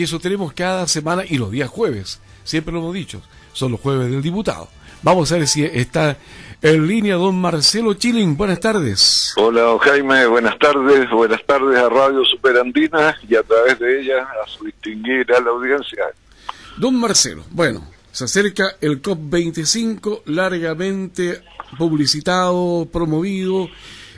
que sostenemos cada semana y los días jueves. Siempre lo hemos dicho, son los jueves del diputado. Vamos a ver si está en línea don Marcelo Chilling. Buenas tardes. Hola, don Jaime. Buenas tardes. Buenas tardes a Radio Superandina y a través de ella a su distinguida la audiencia. Don Marcelo, bueno, se acerca el COP25 largamente publicitado, promovido,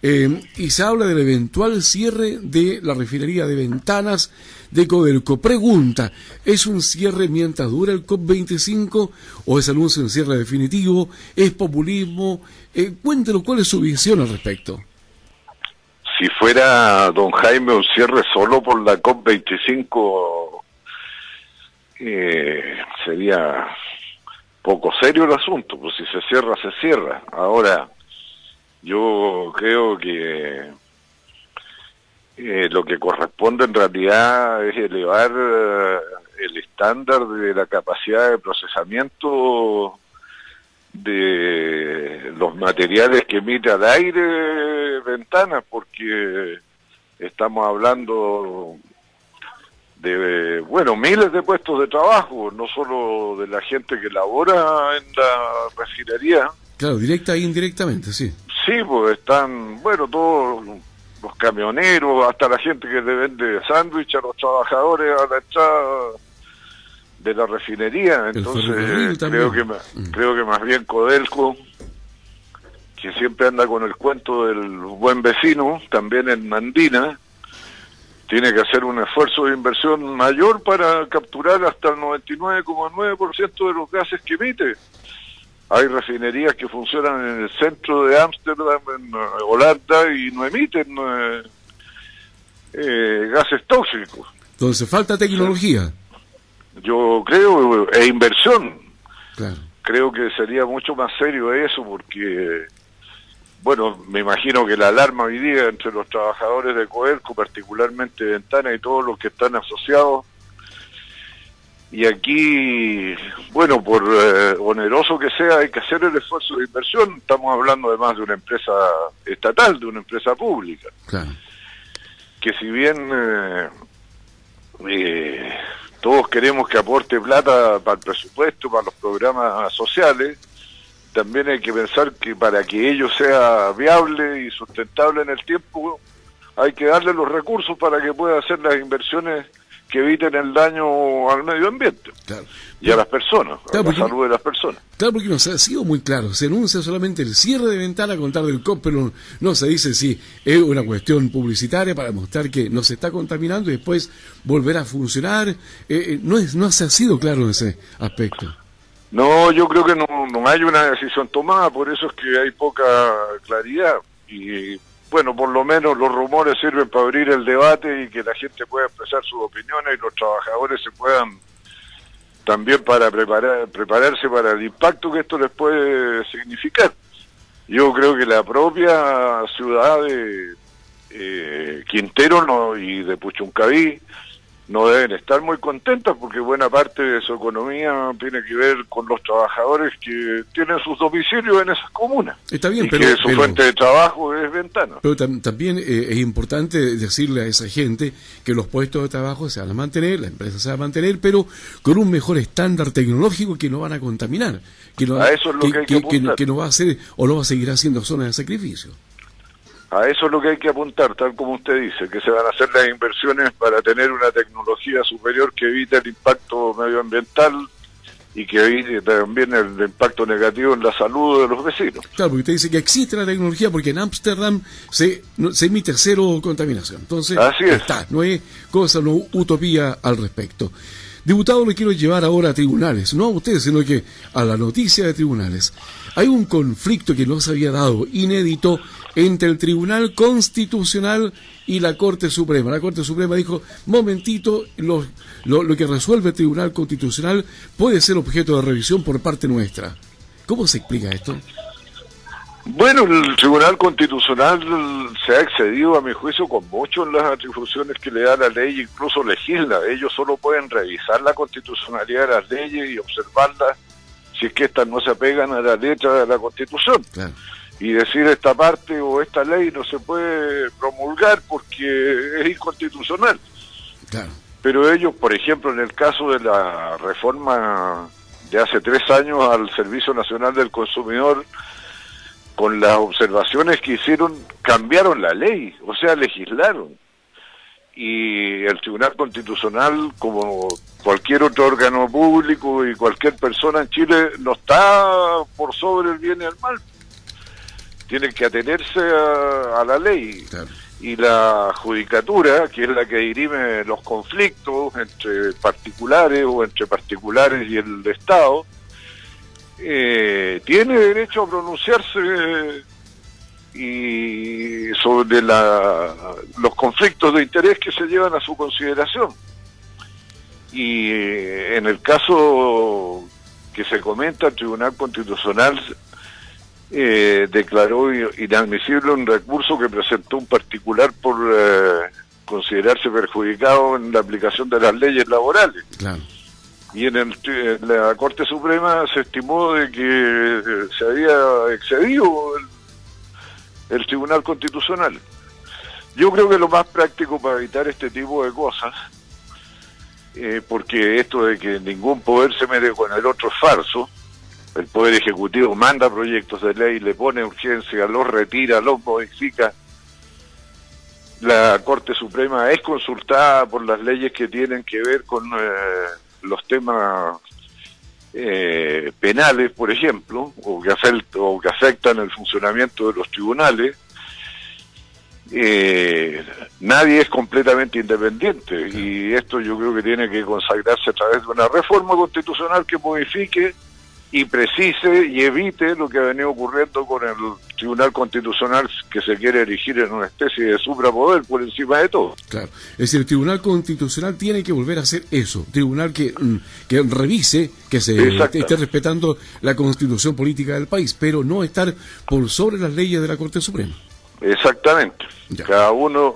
eh, y se habla del eventual cierre de la refinería de ventanas de Codelco. Pregunta, ¿es un cierre mientras dura el COP25 o es anuncio cierre definitivo? ¿Es populismo? Eh, cuál es su visión al respecto. Si fuera, don Jaime, un cierre solo por la COP25, eh, sería poco serio el asunto, pues si se cierra, se cierra. Ahora, yo creo que eh, lo que corresponde en realidad es elevar eh, el estándar de la capacidad de procesamiento de los materiales que emite al aire ventanas, porque estamos hablando de, bueno, miles de puestos de trabajo, no solo de la gente que labora en la refinería. Claro, directa e indirectamente, sí. Sí, pues están, bueno, todos los camioneros, hasta la gente que le vende sándwich a los trabajadores a la entrada de la refinería. Entonces, creo que, mm. creo que más bien Codelco, que siempre anda con el cuento del buen vecino, también en Mandina, tiene que hacer un esfuerzo de inversión mayor para capturar hasta el 99,9% de los gases que emite. Hay refinerías que funcionan en el centro de Ámsterdam, en eh, Holanda, y no emiten eh, eh, gases tóxicos. Entonces, falta tecnología. Yo creo, e inversión. Creo que sería mucho más serio eso porque, bueno, me imagino que la alarma hoy día entre los trabajadores de Coelco, particularmente Ventana y todos los que están asociados, y aquí, bueno, por eh, oneroso que sea, hay que hacer el esfuerzo de inversión. Estamos hablando además de una empresa estatal, de una empresa pública. Que si bien eh, eh, todos queremos que aporte plata para el presupuesto, para los programas sociales, también hay que pensar que para que ello sea viable y sustentable en el tiempo, hay que darle los recursos para que pueda hacer las inversiones que eviten el daño al medio ambiente y a las personas, a la salud de las personas. Claro, porque no se ha sido muy claro. Se anuncia solamente el cierre de ventana a contar del COP, pero no se dice si es una cuestión publicitaria para mostrar que no se está contaminando y después volverá a funcionar. Eh, eh, no, es, no se ha sido claro en ese aspecto. No, yo creo que no, no hay una decisión tomada, por eso es que hay poca claridad. Y bueno, por lo menos los rumores sirven para abrir el debate y que la gente pueda expresar sus opiniones y los trabajadores se puedan también para preparar, prepararse para el impacto que esto les puede significar. Yo creo que la propia ciudad de eh, Quintero no, y de Puchuncaví no deben estar muy contentas porque buena parte de su economía tiene que ver con los trabajadores que tienen sus domicilios en esas comunas. Está bien, y pero, que su fuente de trabajo es ventana. Pero también eh, es importante decirle a esa gente que los puestos de trabajo se van a mantener, la empresa se va a mantener, pero con un mejor estándar tecnológico que no van a contaminar, que no, a eso es lo que, hay que, que no va a hacer o no va a seguir haciendo zonas de sacrificio. A eso es lo que hay que apuntar, tal como usted dice, que se van a hacer las inversiones para tener una tecnología superior que evite el impacto medioambiental y que evite también el impacto negativo en la salud de los vecinos. Claro, porque usted dice que existe la tecnología porque en Ámsterdam se, se emite cero contaminación. Entonces, Así está, no es cosa, no utopía al respecto. Diputado, le quiero llevar ahora a tribunales, no a ustedes, sino que a la noticia de tribunales. Hay un conflicto que no se había dado, inédito, entre el Tribunal Constitucional y la Corte Suprema. La Corte Suprema dijo, momentito, lo, lo, que resuelve el Tribunal Constitucional puede ser objeto de revisión por parte nuestra. ¿Cómo se explica esto? Bueno, el Tribunal Constitucional se ha excedido, a mi juicio, con mucho en las atribuciones que le da la ley, incluso legisla. Ellos solo pueden revisar la constitucionalidad de las leyes y observarlas si es que éstas no se apegan a la letra de la Constitución. Claro y decir esta parte o esta ley no se puede promulgar porque es inconstitucional. pero ellos, por ejemplo, en el caso de la reforma de hace tres años al Servicio Nacional del Consumidor, con las observaciones que hicieron, cambiaron la ley, o sea, legislaron. Y el Tribunal Constitucional, como cualquier otro órgano público y cualquier persona en Chile, no está por sobre el bien y el mal. Tienen que atenerse a, la ley. Y la judicatura, que es la que dirime los conflictos entre particulares o entre particulares y el Estado, eh, tiene derecho a pronunciarse y sobre la, los conflictos de interés que se llevan a su consideración. Y eh, en el caso que se comenta, el Tribunal Constitucional eh, declaró inadmisible un recurso que presentó un particular por considerarse perjudicado en la aplicación de las leyes laborales. Claro y en, la Corte Suprema se estimó de que eh, se había excedido el, Tribunal Constitucional. Yo creo que lo más práctico para evitar este tipo de cosas, eh, porque esto de que ningún poder se mete con el otro es falso, el Poder Ejecutivo manda proyectos de ley, le pone urgencia, los retira, los modifica. La Corte Suprema es consultada por las leyes que tienen que ver con... Eh, los temas eh, penales, por ejemplo, o que, o que afectan el funcionamiento de los tribunales, eh, nadie es completamente independiente. Y esto yo creo que tiene que consagrarse a través de una reforma constitucional que modifique y precise y evite lo que ha venido ocurriendo con el Tribunal Constitucional que se quiere erigir en una especie de suprapoder por encima de todo. Claro, es decir, el Tribunal Constitucional tiene que volver a hacer eso, tribunal que, mm, que revise, que se esté respetando la constitución política del país, pero no estar por sobre las leyes de la Corte Suprema. Exactamente. Cada uno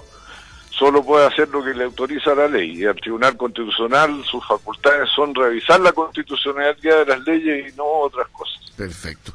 solo puede hacer lo que le autoriza la ley y al Tribunal Constitucional sus facultades son revisar la constitucionalidad de las leyes y no otras cosas. Perfecto.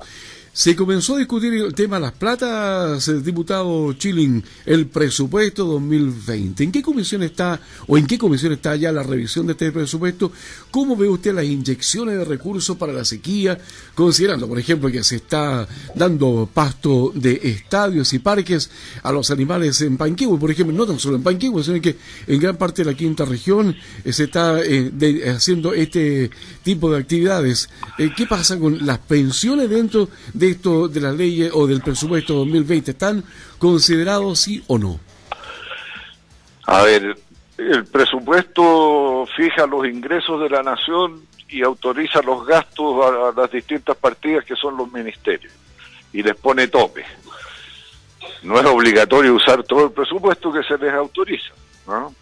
Se comenzó a discutir el tema de las platas, el diputado Chilling, el presupuesto 2020. ¿En qué comisión está o en qué comisión está ya la revisión de este presupuesto? ¿Cómo ve usted las inyecciones de recursos para la sequía, considerando, por ejemplo, que se está dando pasto de estadios y parques a los animales en Panquehue, por ejemplo, no tan solo en Panquehue, sino que en gran parte de la quinta región eh, se está eh, haciendo este tipo de actividades? Eh, ¿Qué pasa con las pensiones dentro de esto de la ley o del presupuesto 2020 están considerados sí o no? A ver, el presupuesto fija los ingresos de la nación y autoriza los gastos a, las distintas partidas que son los ministerios y les pone tope. No es obligatorio usar todo el presupuesto que se les autoriza, ¿no?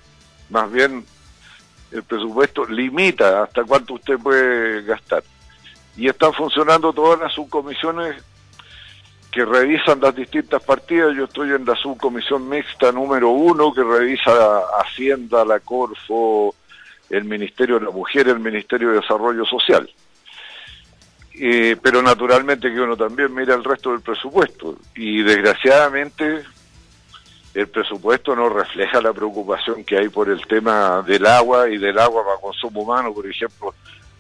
Más bien el presupuesto limita hasta cuánto usted puede gastar y están funcionando todas las subcomisiones que revisan las distintas partidas. Yo estoy en la subcomisión mixta número uno que revisa Hacienda, la Corfo, el Ministerio de la Mujer, el Ministerio de Desarrollo Social. Eh, pero naturalmente que uno también mira el resto del presupuesto y desgraciadamente el presupuesto no refleja la preocupación que hay por el tema del agua y del agua para consumo humano, por ejemplo,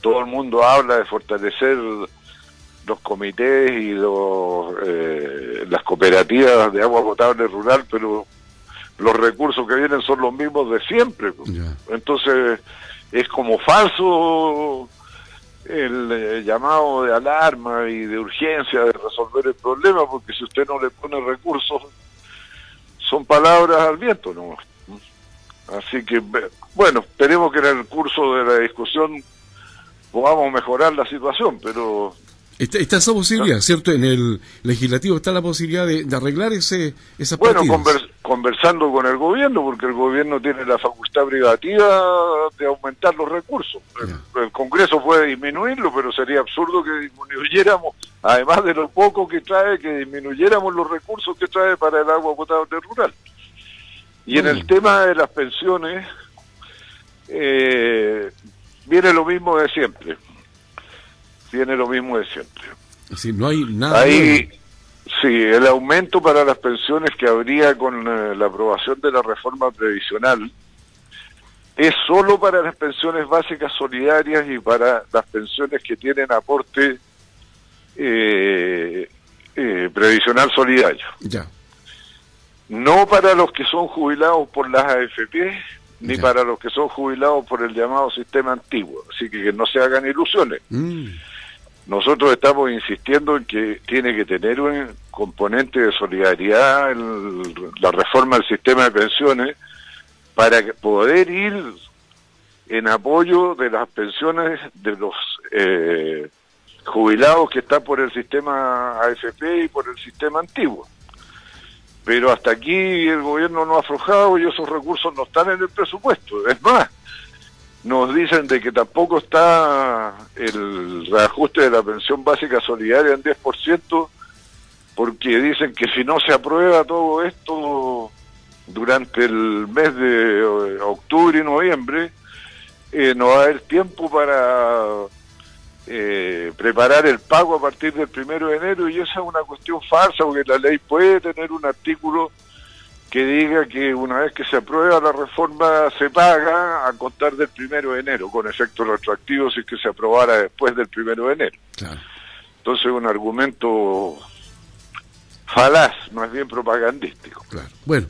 todo el mundo habla de fortalecer los comités y los, eh, las cooperativas de agua potable rural, pero los recursos que vienen son los mismos de siempre. Pues. Entonces es como falso el eh, llamado de alarma y de urgencia de resolver el problema, porque si usted no le pone recursos, son palabras al viento, ¿no? Así que, bueno, esperemos que en el curso de la discusión podamos mejorar la situación, pero... Está, esa posibilidad, ¿cierto? En el legislativo está la posibilidad de, arreglar ese, esa Bueno, conversando con el gobierno, porque el gobierno tiene la facultad privativa de aumentar los recursos. El, Congreso puede disminuirlo, pero sería absurdo que disminuyéramos, además de lo poco que trae, que disminuyéramos los recursos que trae para el agua potable rural. Y en el tema de las pensiones, eh, viene lo mismo de siempre. Viene lo mismo de siempre. Si no hay nada. Ahí, sí, el aumento para las pensiones que habría con eh, la aprobación de la reforma previsional es solo para las pensiones básicas solidarias y para las pensiones que tienen aporte eh, eh, previsional solidario. Ya. No para los que son jubilados por las AFP, ni para los que son jubilados por el llamado sistema antiguo. Así que que no se hagan ilusiones. Mm. Nosotros estamos insistiendo en que tiene que tener un componente de solidaridad en la reforma del sistema de pensiones para poder ir en apoyo de las pensiones de los eh, jubilados que están por el sistema AFP y por el sistema antiguo. Pero hasta aquí el gobierno no ha aflojado y esos recursos no están en el presupuesto. Es más, nos dicen de que tampoco está el reajuste de la pensión básica solidaria en 10%, porque dicen que si no se aprueba todo esto durante el mes de eh, octubre y noviembre, eh, no va a haber tiempo para eh, preparar el pago a partir del primero de enero y esa es una cuestión falsa porque la ley puede tener un artículo que diga que una vez que se aprueba la reforma se paga a contar del primero de enero, con efectos retroactivos si que se aprobara después del primero de enero. Claro. Entonces un argumento falaz, más bien propagandístico. Claro. Bueno,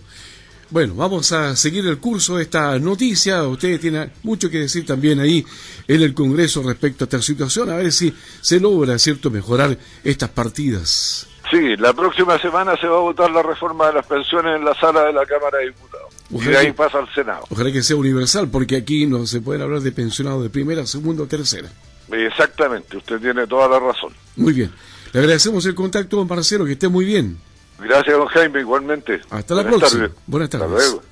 bueno, vamos a seguir el curso de esta noticia. Usted tiene mucho que decir también ahí en el Congreso respecto a esta situación, a ver si se logra, ¿cierto?, mejorar estas partidas. Sí, la próxima semana se va a votar la reforma de las pensiones en la sala de la Cámara de Diputados. y de ahí pasa al Senado. Ojalá que sea universal, porque aquí no se puede hablar de pensionados de primera, segunda o tercera. Exactamente, usted tiene toda la razón. Muy bien. Le agradecemos el contacto, don Marcelo, que esté muy bien. Gracias, don Jaime, igualmente. Hasta la próxima. Buenas tardes. Hasta luego.